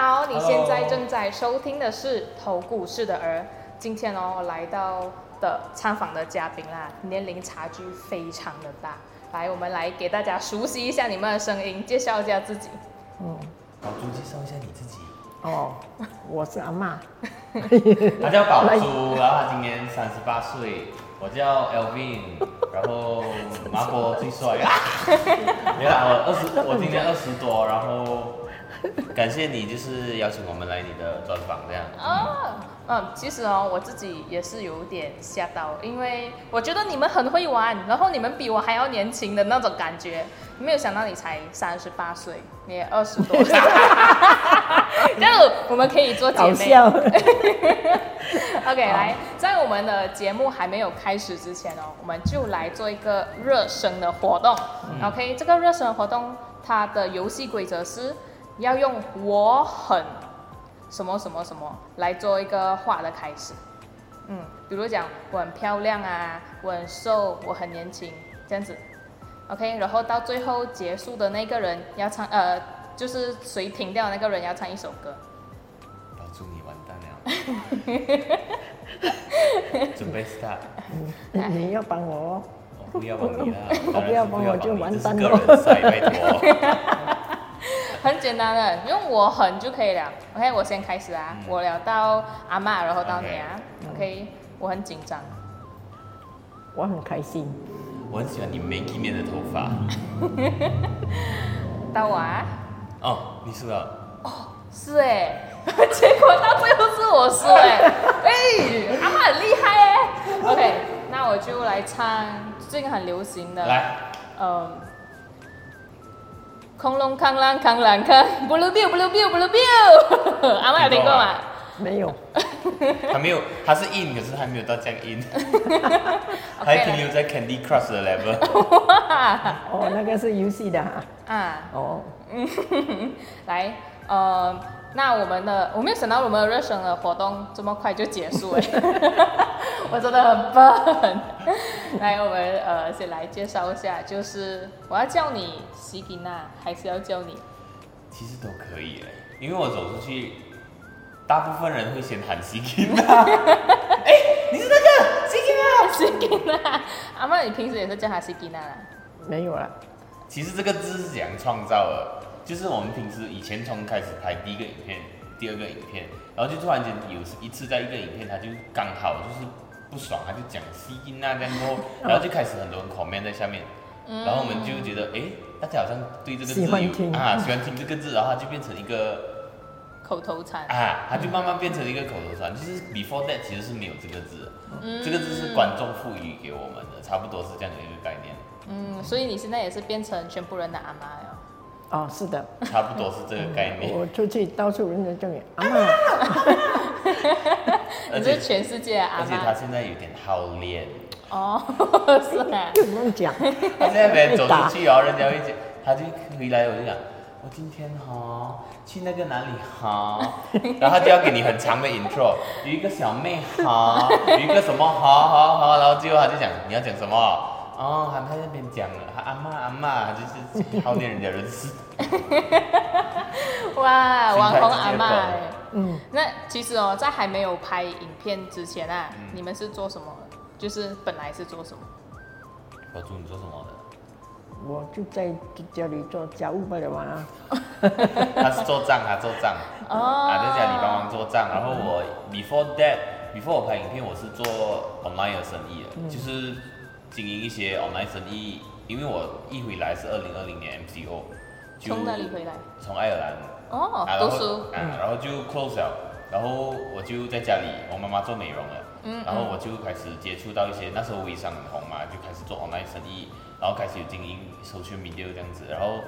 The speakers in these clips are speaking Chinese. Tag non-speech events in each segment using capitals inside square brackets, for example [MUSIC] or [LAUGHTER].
好，你现在正在收听的是《投故事的儿》。今天哦，我来到的参访的嘉宾啦，年龄差距非常的大。来，我们来给大家熟悉一下你们的声音，介绍一下自己。嗯，宝珠介绍一下你自己。哦，我是阿妈。他叫宝珠，然后他今年三十八岁。我叫 Elvin，然后麻婆最帅。[LAUGHS] 没有啦，我二十，我今年二十多，然后 [LAUGHS] 感谢你，就是邀请我们来你的专访这样。哦，嗯，其实哦，我自己也是有点吓到，因为我觉得你们很会玩，然后你们比我还要年轻的那种感觉，没有想到你才三十八岁，你也二十多，[LAUGHS] 这样我们可以做姐妹。搞笑。[LAUGHS] OK，来，在我们的节目还没有开始之前哦，我们就来做一个热身的活动。OK，这个热身的活动，它的游戏规则是要用“我很什么什么什么”来做一个话的开始。嗯，比如讲我很漂亮啊，我很瘦，我很年轻，这样子。OK，然后到最后结束的那个人要唱，呃，就是谁停掉的那个人要唱一首歌。老祝，你完蛋了。[LAUGHS] 准备 start。你要帮我哦。我不要帮你了，[LAUGHS] 我不要帮我就完蛋了个人赛，拜托。[LAUGHS] [LAUGHS] 很简单的，用我很就可以了。OK，我先开始啊，嗯我聊到阿妈，然后到你啊。OK，我很紧张。我很开心。我很喜欢你 Maggie 面的头发。[LAUGHS] 到我啊，哦，你输了。是哎，[LAUGHS] 结果到最后是我输哎，哎，阿妈很厉害哎。OK，那我就来唱最近很流行的，来，嗯。空龙康啷康啷康，不噜 biu 不噜 biu 不噜 biu，[LAUGHS] 阿妈有听过吗？没有。还没有，[LAUGHS] 它是 in，可是还没有到这样 in，[LAUGHS] 还停留在 Candy Crush 的 level。哦，那个是游戏的哈。啊，哦，来，呃，那我们的我没有想到我们的热身的活动这么快就结束了，我真的很笨。来，我们呃先来介绍一下，就是我要叫你西吉娜，还是要叫你？其实都可以嘞，因为我走出去，大部分人会先喊 k i n 哎，你是那个 k i n 西吉娜，阿妈，你平时也是叫她西吉娜啦？没有啦。其实这个字是怎样创造的？就是我们平时以前从开始拍第一个影片、第二个影片，然后就突然间有一次在一个影片，他就刚好就是不爽，他就讲 k i n 这样 [LAUGHS] 然后就开始很多人 comment 在下面，然后我们就觉得，哎，大家好像对这个字喜欢听。有啊，喜欢听这个字，然后它就变成一个口头禅。啊，它就慢慢变成一个口头禅，就是 before that 其实是没有这个字。这个字是观众赋予给我们的，差不多是这样的一个概念，嗯，所以你现在也是变成全部人的阿妈了。哦，是的。差不多是这个概念，我出去到处人家叫你阿嬷。[LAUGHS] [LAUGHS] 而且你是全世界的阿而且他现在有点好练，哦，[LAUGHS] 是啊。就不用讲。他现在别人走出去哦，人家会讲，他就回来我就讲，我今天哈去那个哪里哈，[LAUGHS] 然后他就要给你很长的 intro，有一个小妹哈，有一个什么好好好，然后最后他就讲你要讲什么，哦，他在那边讲了，他阿妈阿妈，他就是好练人家人事，哇，心态网红阿妈哎。嗯，那其实哦，在还没有拍影片之前啊，嗯你们是做什么的？就是本来是做什么？宝珠你做什么的？我就在家里做家务罢了嘛。[LAUGHS] 他是做账，他做账。哦啊，在家里帮忙做账。然后我 before that，before 我拍影片，我是做 online 的生意的，就是经营一些 online 生意。因为我一回来是二零二零年 MCO，就从哪里回来？从爱尔兰。哦读书。啊，然后就 close 了，然后我就在家里，我妈妈做美容了，嗯然后我就开始接触到一些那时候微商很红嘛，就开始做 online 生意，然后开始有经营 social media 这样子，然后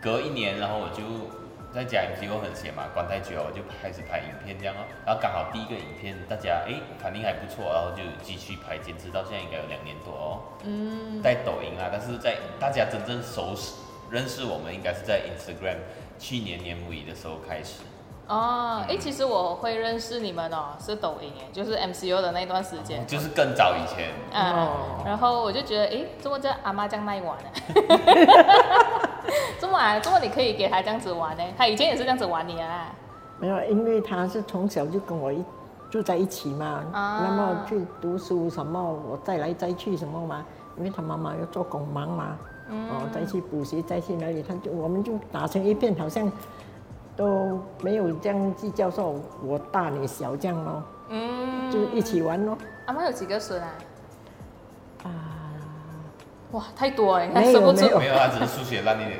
隔一年，然后我就在家里机构很闲嘛，关太久了，我就开始拍影片这样哦，然后刚好第一个影片大家哎反应还不错，然后就继续拍，坚持到现在应该有两年多哦，嗯，在抖音啊，但是在大家真正熟识认识我们应该是在 Instagram，去年年尾的时候开始。哦，哎，其实我会认识你们哦，是抖音哎，就是 MCU 的那段时间。就是更早以前，嗯哦，然后我就觉得，哎，怎么这阿妈这样耐玩呢？[LAUGHS] 怎么啊，这么你可以给他这样子玩呢？他以前也是这样子玩你啊。没有，因为他是从小就跟我一住在一起嘛，啊那么去读书什么，我再来再去什么嘛，因为他妈妈要做工忙嘛，哦，再去补习，再去哪里，他就我们就打成一片，好像都没有这样计较说我大你小这样咯，嗯，就一起玩咯。阿妈有几个孙啊？啊，哇，太多了，你看没有没有。没有，他只是数学烂一点。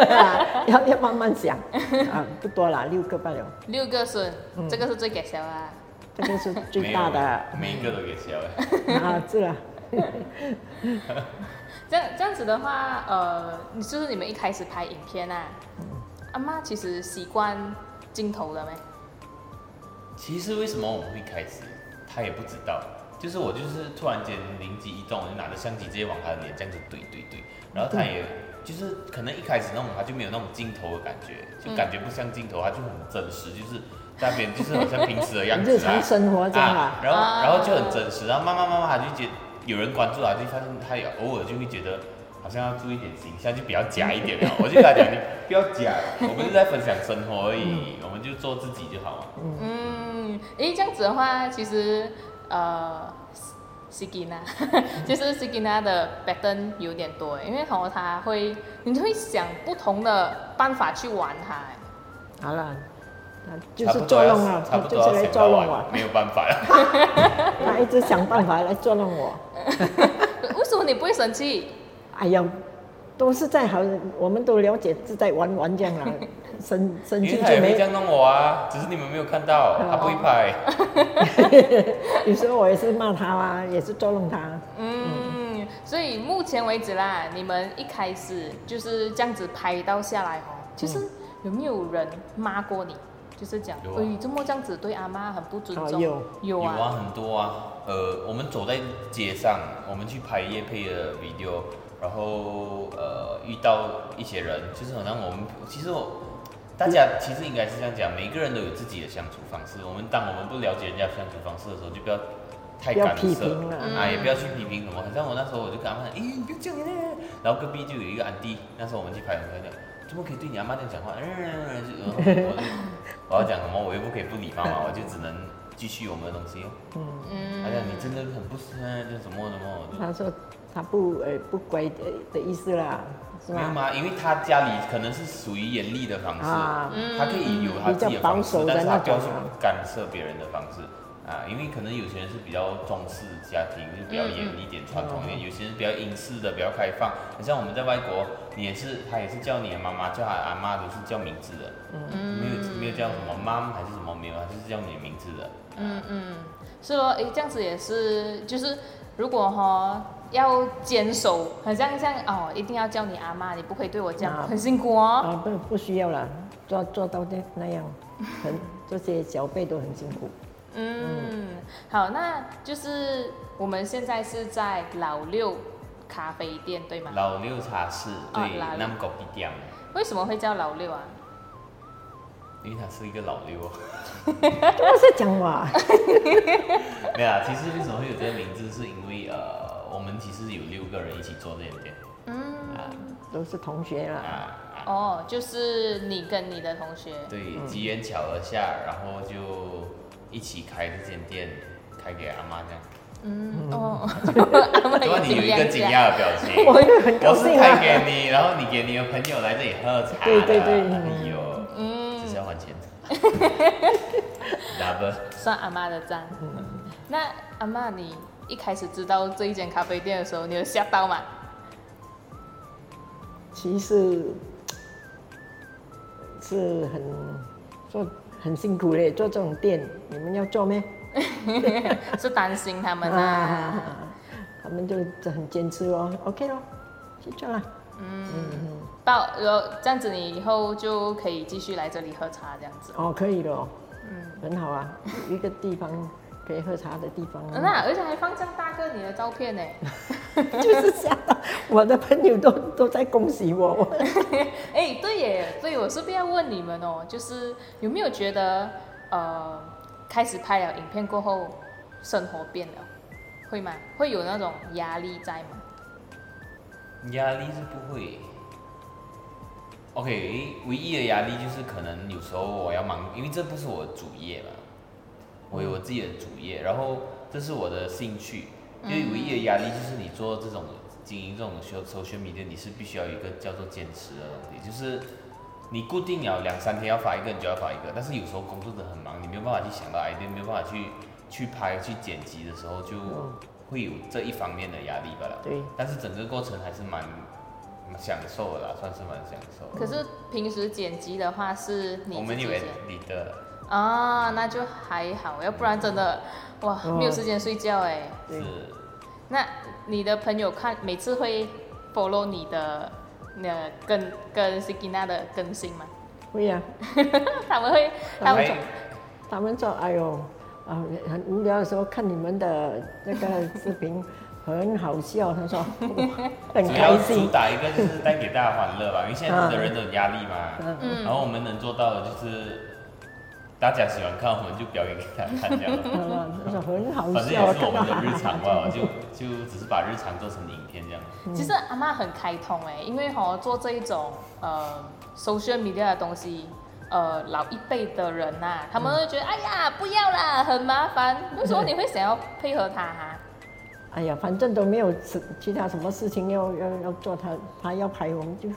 [LAUGHS] 要要慢慢想 [LAUGHS] 啊，不多啦，六个罢了，六个孙，这个是最给小啊。这个是最 [LAUGHS] 大的每一个都给消了。啊，是啦。[LAUGHS] 这样这样子的话，呃，你就是你们一开始拍影片啊，阿妈其实习惯镜头的没？其实为什么我们会开始，他也不知道。就是我就是突然间灵机一动，我就拿着相机直接往他的脸这样子怼怼怼，然后他也就是可能一开始那种他就没有那种镜头的感觉，就感觉不像镜头，他就很真实，就是在那边就是好像平时的样子啊 [LAUGHS] 日常。生活这样啊啊，，然后啊然后就很真实，然后慢慢慢慢他就觉有人关注他，就发现他也偶尔就会觉得好像要注意点形象，就比较假一点了。我就跟他讲，你不要假，我们是在分享生活而已，我们就做自己就好了。嗯，诶，这样子的话，其实呃 s i g n a 就是 s i g n a 的 pattern 有点多诶，因为吼他会，你会想不同的办法去玩它。好了，他就是差不多要捉弄啊，他就是来要想到捉弄我，，没有办法了。[LAUGHS] 他一直想办法来捉弄我。[LAUGHS] 为什么你不会生气？哎呀，都是在好，我们都了解是在玩玩这样啊，[LAUGHS] 生生气就没。这样弄我啊，只是你们没有看到，他不会拍。有时候我也是骂他啊，也是捉弄他。嗯，所以目前为止啦，你们一开始就是这样子拍到下来哦，其实有没有人骂过你？就是讲，有啊哎，这么这样子对阿妈很不尊重。哦有有啊。有啊，很多啊。呃，我们走在街上，我们去拍夜配的 video，然后呃遇到一些人，就是好像我们其实我大家其实应该是这样讲，每一个人都有自己的相处方式。我们当我们不了解人家相处方式的时候，就不要太干涉啊，也不要去批评什么。好像我那时候我就跟他们讲，诶，你不要这样嘞。然后隔壁就有一个安迪，那时候我们去拍，我们讲，怎么可以对你阿妈这样讲话？嗯，就然后我就 [LAUGHS] 我要讲什么，我又不可以不理他嘛，[LAUGHS] 我就只能继续我们的东西哦。嗯他讲你真的很不是，就什么什么，他说他不呃不乖的的意思啦，是吧？没有吗？因为他家里可能是属于严厉的方式，啊，他可以有他自己的方式但是他不要去干涉别人的方式啊。因为可能有些人是比较重视家庭，就比较严一点、传统一点；有些人比较英式的，比较开放。很像我们在外国，你也是，他也是叫你的妈妈，叫他阿妈都是叫名字的，嗯没有没有叫什么 mom 还是什么没有，他就是叫你的名字的。嗯嗯，是咯，诶，这样子也是，就是如果哈要坚守，很像像哦，一定要叫你阿妈，你不可以对我这样，啊很辛苦哦。啊不不需要啦，做做到那那样，很这些小辈都很辛苦。嗯，好，那就是我们现在是在老六咖啡店，对吗？老六茶室对哦老，六南国必店，为什么会叫老六啊？因为他是一个老六。[LAUGHS] 都是讲话，[LAUGHS] 没有啊，其实为什么会有这个名字，是因为呃，我们其实有六个人一起做这间店嗯，啊都是同学啦。啊啊，哦，就是你跟你的同学。对，机缘巧合下，然后就一起开这间店，开给阿妈这样。嗯，哦，阿妈对吧？你有一个惊讶的表情，我也很高我是开兴啊。给你，然后你给你的朋友来这里喝茶的。对对对你有，嗯只是要还钱。Double。[LAUGHS] 算阿妈的账。那阿妈，你一开始知道这一间咖啡店的时候，你有吓到吗？其实是很做很辛苦嘞，做这种店，你们要做咩？[LAUGHS] 是担心他们啊。他们就很坚持哦，OK 咯，去做啦。到然后这样子，你以后就可以继续来这里喝茶，这样子。哦，可以的哦，很好啊，一个地方可以喝茶的地方。那而且还放这样大个你的照片呢。[LAUGHS] 就是吓到我的朋友都都在恭喜我。[LAUGHS] 哎，对耶，对，我是不是要问你们哦，就是有没有觉得呃，开始拍了影片过后，生活变了，会吗？会有那种压力在吗？压力是不会。OK，唯一的压力就是可能有时候我要忙，因为这不是我主业嘛，我有我自己的主业，然后这是我的兴趣，因为唯一的压力就是你做这种经营这种 social media，你是必须要有一个叫做坚持的东西，就是你固定了两三天要发一个，你就要发一个，但是有时候工作的很忙，你没有办法去想到 idea，没有办法去去拍去剪辑的时候，就会有这一方面的压力吧了。对，但是整个过程还是蛮蛮享受的啦，算是蛮享受。可是平时剪辑的话是你我们有自己剪 edit 的，啊，那就还好，要不然真的哇哦没有时间睡觉哎。对。是。那你的朋友看每次会 follow 你的那跟跟 Sigina 的更新吗？会 [LAUGHS] 呀、他们会他们说他们说：“哎呦，啊，很无聊的时候看你们的那个视频，很好笑。”他说：“哇很开心主。打一个就是带给大家欢乐吧，因为现在的人都有压力嘛。嗯嗯然后我们能做到的就是，大家喜欢看，我们就表演给大家看这样。[LAUGHS] 很好反正笑，也是我们的日常吧，就就只是把日常做成影片这样。其实阿妈很开通哎，因为哈、做这一种呃 social media 的东西，呃老一辈的人呐、他们会觉得、哎呀不要啦，很麻烦。为什么你会想要配合他哈、哎呀，反正都没有其其他什么事情要要要做他，他要拍我们就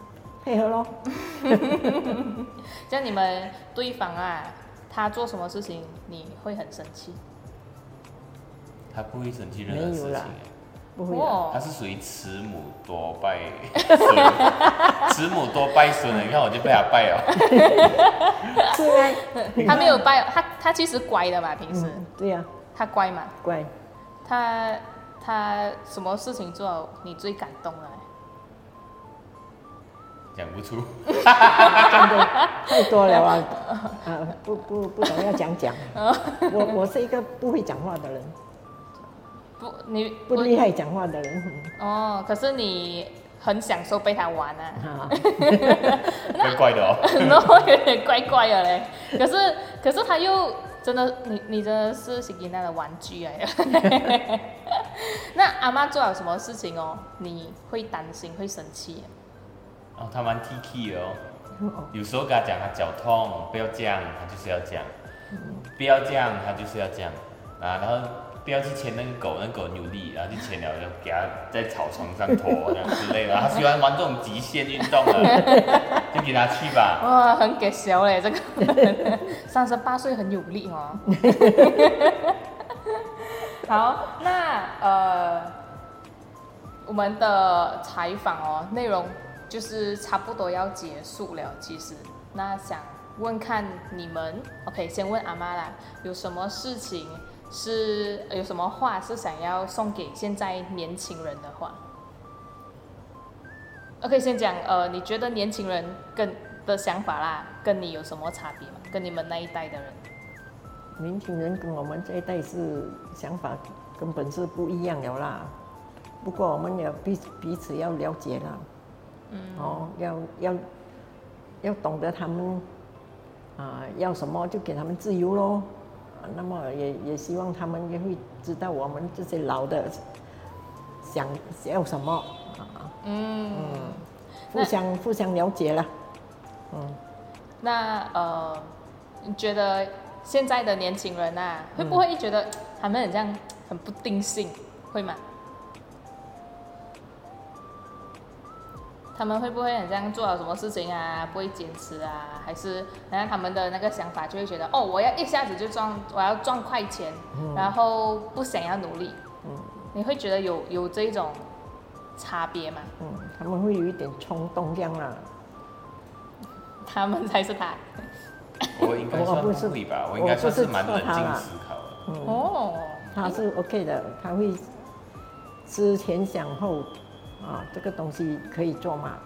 配合咯。[LAUGHS] 这样你们对方啊，他做什么事情你会很生气？他不会生气任何事情欸，不会他是属于慈母多败孙，[LAUGHS] 慈母多败孙的。你看我就被他败了。是啊，他没有败他，他其实乖的嘛，平时、嗯，对呀、他乖嘛，乖，他他什么事情做你最感动的嘞？讲不出，真的太多了啊，啊，[LAUGHS] 不不不懂要讲讲。[LAUGHS] 我我是一个不会讲话的人，不，你不厉害讲话的人。哦，可是你很享受被他玩啊，啊，[LAUGHS] 怪怪的哦。然后有点怪怪的嘞。可是可是他又真的，你你真的是 i n a 的玩具来的。那阿妈做了什么事情哦，你会担心会生气？哦，他蛮 T K 的哦。哦有时候跟他讲他脚痛，不要这样，他就是要这样；不要这样，他就是要这样啊。然后不要去牵那个狗，那个狗很有力，然后就牵了，就给他在草丛上拖这样之类的。他喜欢玩这种极限运动的，[LAUGHS] 就给他去吧。哇，很给小嘞，这个 [LAUGHS] 三十八岁很有力哦。[LAUGHS] 好，那呃，我们的采访哦，内容就是差不多要结束了。其实，那想问看你们，OK，先问阿妈啦，有什么事情是有什么话是想要送给现在年轻人的话？OK，先讲呃，你觉得年轻人跟的想法啦，跟你有什么差别吗？跟你们那一代的人？年轻人跟我们这一代是想法根本是不一样了啦。不过我们也彼彼此要了解啦，嗯，哦，要要要懂得他们啊要什么就给他们自由喽。啊那么也也希望他们也会知道我们这些老的想要什么啊，嗯，互相互相了解了。嗯，那呃，你觉得现在的年轻人啊，会不会觉得他们很像很不定性，会吗？他们会不会很像做了什么事情啊，不会坚持啊，还是好像他们的那个想法就会觉得，哦，我要一下子就赚，我要赚快钱，然后不想要努力。嗯你会觉得有有这种差别吗？嗯，他们会有一点冲动这样啦。他们才是他。我应该算是不会吧，我应该算是蛮冷静思考的。嗯，哦，他是 OK 的，他会思前想后啊，这个东西可以做嘛？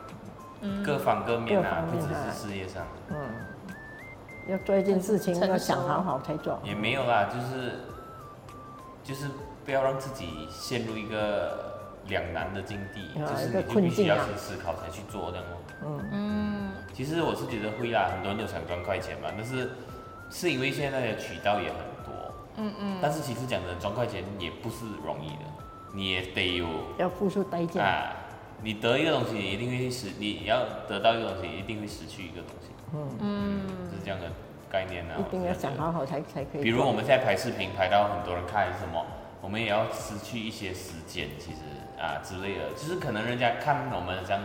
嗯，各方各面各啊，不只方面啊。是事业上，嗯，要做一件事情要想好好才做。也没有啦，就是就是不要让自己陷入一个两难的境地，啊就是你就必须要困境啊。先思考才去做这样哦。嗯，嗯，其实我是觉得会啦，很多人都想赚快钱嘛，但是是因为现在的渠道也很多，嗯嗯，但是其实讲的，赚快钱也不是容易的，你也得有要付出代价。啊，你得一个东西，你一定会失，你要得到一个东西，一定会失去一个东西，嗯嗯，是这样的概念呢、一定要想好好才才可以。比如我们现在拍视频拍到很多人看是什么，我们也要失去一些时间，其实啊之类的，就是可能人家看我们像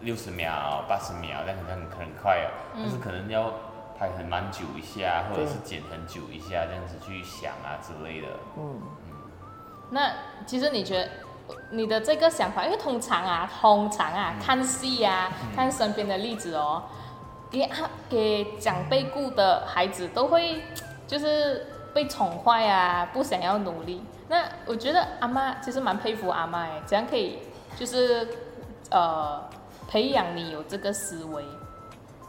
六十秒、八十秒，这样很很很快啊，但是可能要拍很蛮久一下，或者是剪很久一下，这样子去想啊之类的。嗯，那其实你觉得你的这个想法，因为通常啊，通常啊，看戏啊，看身边的例子哦，给啊给长辈顾的孩子都会就是被宠坏啊，不想要努力。那我觉得阿妈其实蛮佩服阿妈哎，怎样可以就是呃培养你有这个思维？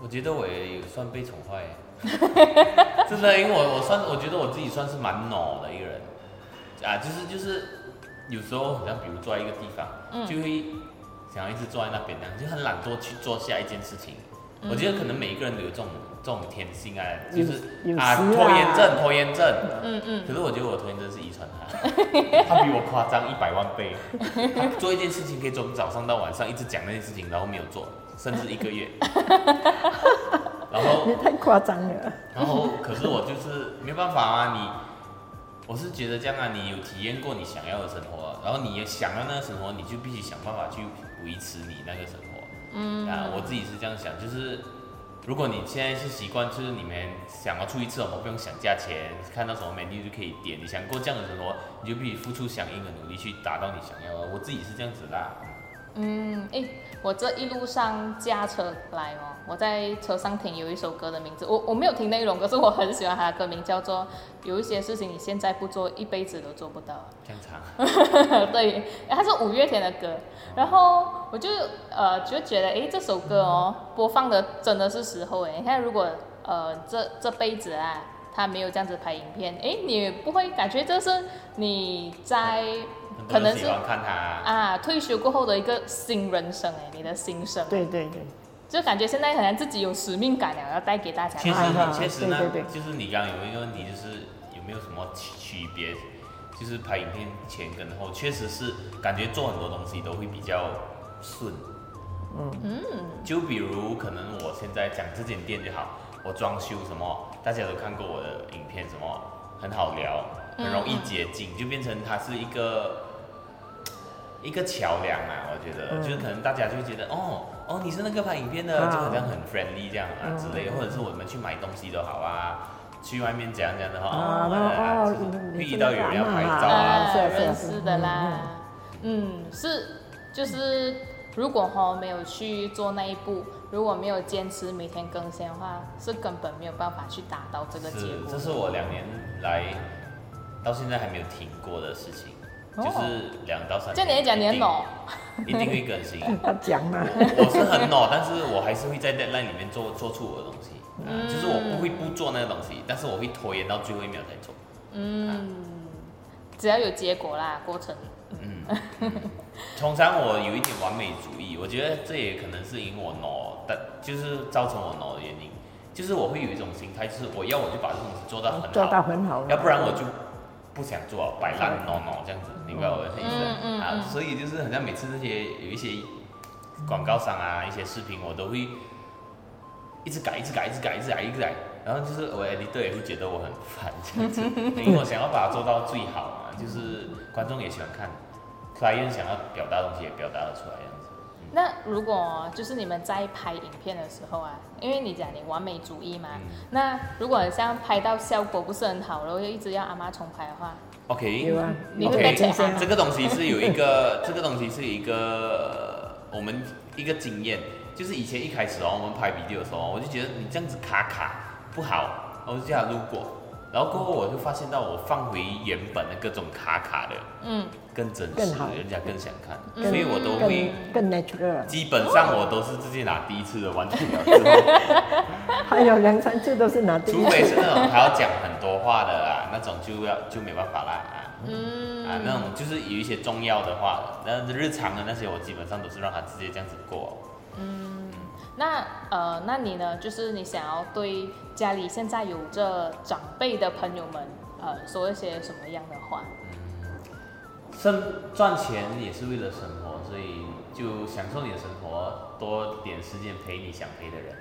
我觉得我也有算被宠坏耶，真的，因为我我算我觉得我自己算是蛮恼的一个人，啊，就是就是有时候好像比如坐在一个地方，嗯就会想要一直坐在那边，这样就很懒惰去做下一件事情。我觉得可能每一个人都有这种这种天性啊，就是啊拖延症，拖延症。嗯嗯，可是我觉得我拖延症是遗传他，他比我夸张一百万倍。他做一件事情可以从早上到晚上一直讲那件事情，然后没有做，甚至一个月。[LAUGHS] 然后你太夸张了。然后，可是我就是没办法啊，你，我是觉得这样啊，你有体验过你想要的生活，然后你也想要那个生活，你就必须想办法去维持你那个生活。嗯啊，我自己是这样想，就是如果你现在是习惯，就是你们想要出去吃什么不用想价钱，看到什么 menu 就可以点，你想过这样的生活，你就必须付出相应的努力去达到你想要的。我自己是这样子啦。嗯，诶，我这一路上驾车来哦，我在车上听有一首歌的名字，我我没有听内容，可是我很喜欢它的歌名，叫做《有一些事情你现在不做，一辈子都做不到》。这样长，[LAUGHS] 对，它是五月天的歌，然后我就呃就觉得，诶，这首歌哦，播放的真的是时候诶。你看，如果呃这这辈子啊，他没有这样子拍影片，诶，你不会感觉这是你在很可能是喜欢看他。啊退休过后的一个新人生诶，你的新生。对对对，就感觉现在好像自己有使命感了，要带给大家。其实啊啊确实呢对对，对就是你刚刚有一个问题，就是有没有什么区区别？就是拍影片前跟后，确实是感觉做很多东西都会比较顺。嗯，就比如可能我现在讲这间店就好，我装修什么，大家都看过我的影片，什么很好聊，很容易接近，就变成它是一个一个桥梁啊。我觉得、嗯就是可能大家就觉得哦哦你是那个拍影片的，啊就好像很 friendly 这样啊嗯之类的，或者是我们去买东西都好啊。去外面怎样怎样的话，啊哦，然后啊哦就是你你会遇到有人要拍照啊认识的啦。嗯，是，就是如果哈没有去做那一步，如果没有坚持每天更新的话，是根本没有办法去达到这个结是，果。这是我两年来到现在还没有停过的事情，哦就是两到三年。这你也讲你很恼，一定会更新。[LAUGHS] 他讲嘛，我我是很恼，但是我还是会在 deadline 里面做做出我的东西，啊嗯。就是我不会不做那个东西，但是我会拖延到最后一秒才做。嗯，只要有结果啦，过程。嗯，嗯 [LAUGHS] 通常我有一点完美主义，我觉得这也可能是因我恼，但就是造成我恼的原因，就是我会有一种心态，就是我要我就把这东西做到很好，做到很好，要不然我就不想做，摆烂 no no 这样子，明白我的意思？嗯嗯啊嗯，所以就是好像每次这些有一些广告商啊，一些视频，我都会一直改，一直改，一直改，一直改，一直改。然后就是我 editor 也会觉得我很烦这样子，因为我想要把它做到最好嘛，就是观众也喜欢看，client 想要表达的东西也表达得出来。那如果就是你们在拍影片的时候啊，因为你讲你完美主义嘛，嗯。那如果像拍到效果不是很好，然后又一直要阿妈重拍的话，OK，你会 OK，被剪啊这个东西是有一个，[LAUGHS] 这个东西是一个我们一个经验，就是以前一开始哦，我们拍 video 的时候，我就觉得你这样子卡卡不好，我就叫他路过，然后过后我就发现到我放回原本的各种卡卡的嗯，更真实更好，人家更想看，嗯。所以我都会。更更 natural，基本上我都是直接拿第一次的完成了之后，[LAUGHS] 还有两三次都是拿第一除非是，那种还要讲很多话的啊，那种就要就没办法啦啊。嗯。啊，那种就是有一些重要的话，那日常的那些我基本上都是让他直接这样子过。那呃，那你呢？就是你想要对家里现在有着长辈的朋友们，呃，说一些什么样的话？生赚钱也是为了生活，所以就享受你的生活，多点时间陪你想陪的人。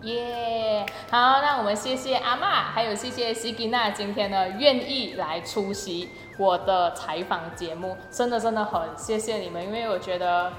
耶，好，那我们谢谢阿妈，还有谢谢西吉娜，今天呢愿意来出席我的采访节目，真的真的很谢谢你们，因为我觉得，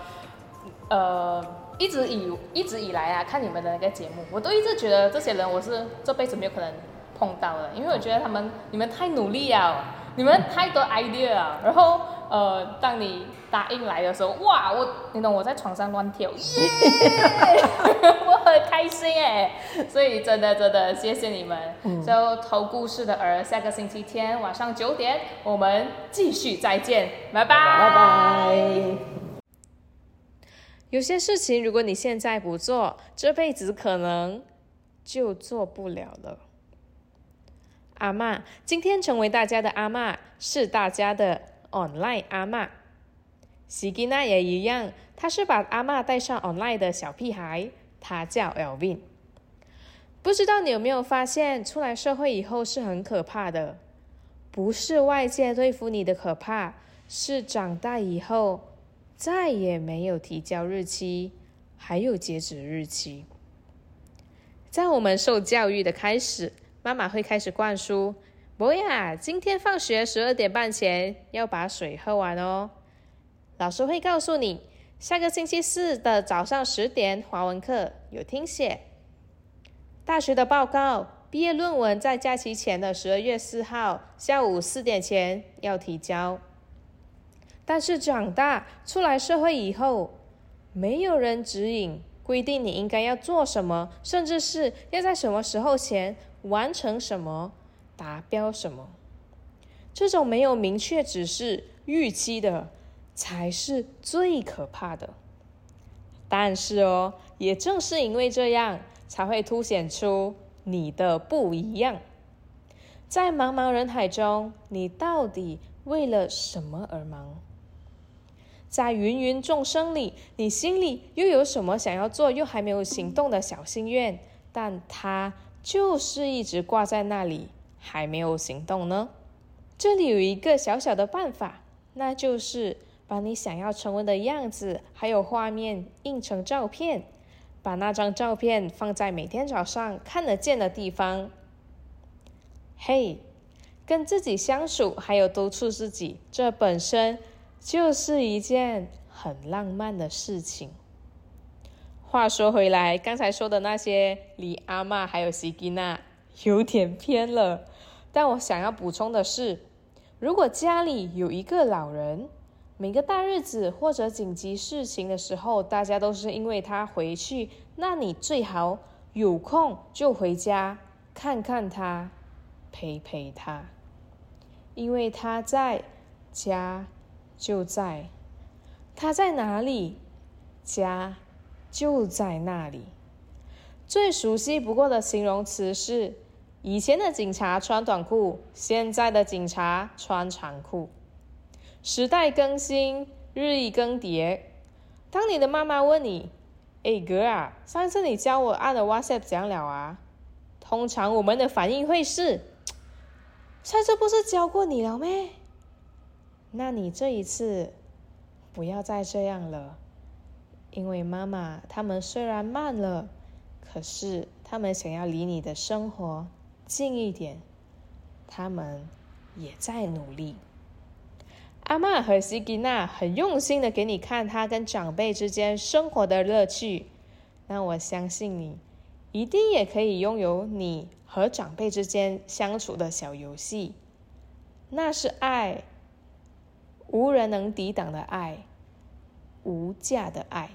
呃，一直以一直以来啊，看你们的那个节目，我都一直觉得这些人我是这辈子没有可能碰到的，因为我觉得他们你们太努力了，你们太多 idea 了，然后呃，当你答应来的时候，哇，我你懂我在床上乱跳，耶，[LAUGHS] 我很开心哎，所以真的真的谢谢你们。就投故事的儿，下个星期天晚上九点，我们继续再见，拜拜。拜拜。有些事情，如果你现在不做，这辈子可能就做不了了。阿嬷，今天成为大家的阿嬷，是大家的 online 阿嬷。西吉娜也一样，她是把阿嬷带上 online 的小屁孩，她叫 Elvin。不知道你有没有发现，出来社会以后是很可怕的，不是外界对付你的可怕，是长大以后再也没有提交日期，还有截止日期。在我们受教育的开始，妈妈会开始灌输：“博雅，今天放学十二点半前要把水喝完哦。”老师会告诉你，下个星期四的早上十点华文课有听写。大学的报告、毕业论文在假期前的十二月四号下午四点前要提交。但是长大出来社会以后，没有人指引规定你应该要做什么，甚至是要在什么时候前完成什么、达标什么。这种没有明确指示、预期的。才是最可怕的。但是哦，也正是因为这样，才会凸显出你的不一样。在茫茫人海中，你到底为了什么而忙？在芸芸众生里，你心里又有什么想要做又还没有行动的小心愿？但它就是一直挂在那里，还没有行动呢？这里有一个小小的办法，那就是。把你想要成为的样子，还有画面印成照片，把那张照片放在每天早上看得见的地方。嘿，跟自己相处，还有督促自己，这本身就是一件很浪漫的事情。话说回来，刚才说的那些离阿妈还有西吉娜有点偏了，但我想要补充的是，如果家里有一个老人，每个大日子或者紧急事情的时候，大家都是因为他回去，那你最好有空就回家看看他，陪陪他，因为他在家就在，他在哪里，家就在那里。最熟悉不过的形容词是：以前的警察穿短裤，现在的警察穿长裤。时代更新，日益更迭。当你的妈妈问你：“哎哥啊，上次你教我按的 WhatsApp 怎样了啊？”通常我们的反应会是：“上次不是教过你了咩？”那你这一次不要再这样了，因为妈妈他们虽然慢了，可是他们想要离你的生活近一点，他们也在努力。阿妈和西吉娜很用心的给你看他跟长辈之间生活的乐趣，那我相信你一定也可以拥有你和长辈之间相处的小游戏，那是爱，无人能抵挡的爱，无价的爱。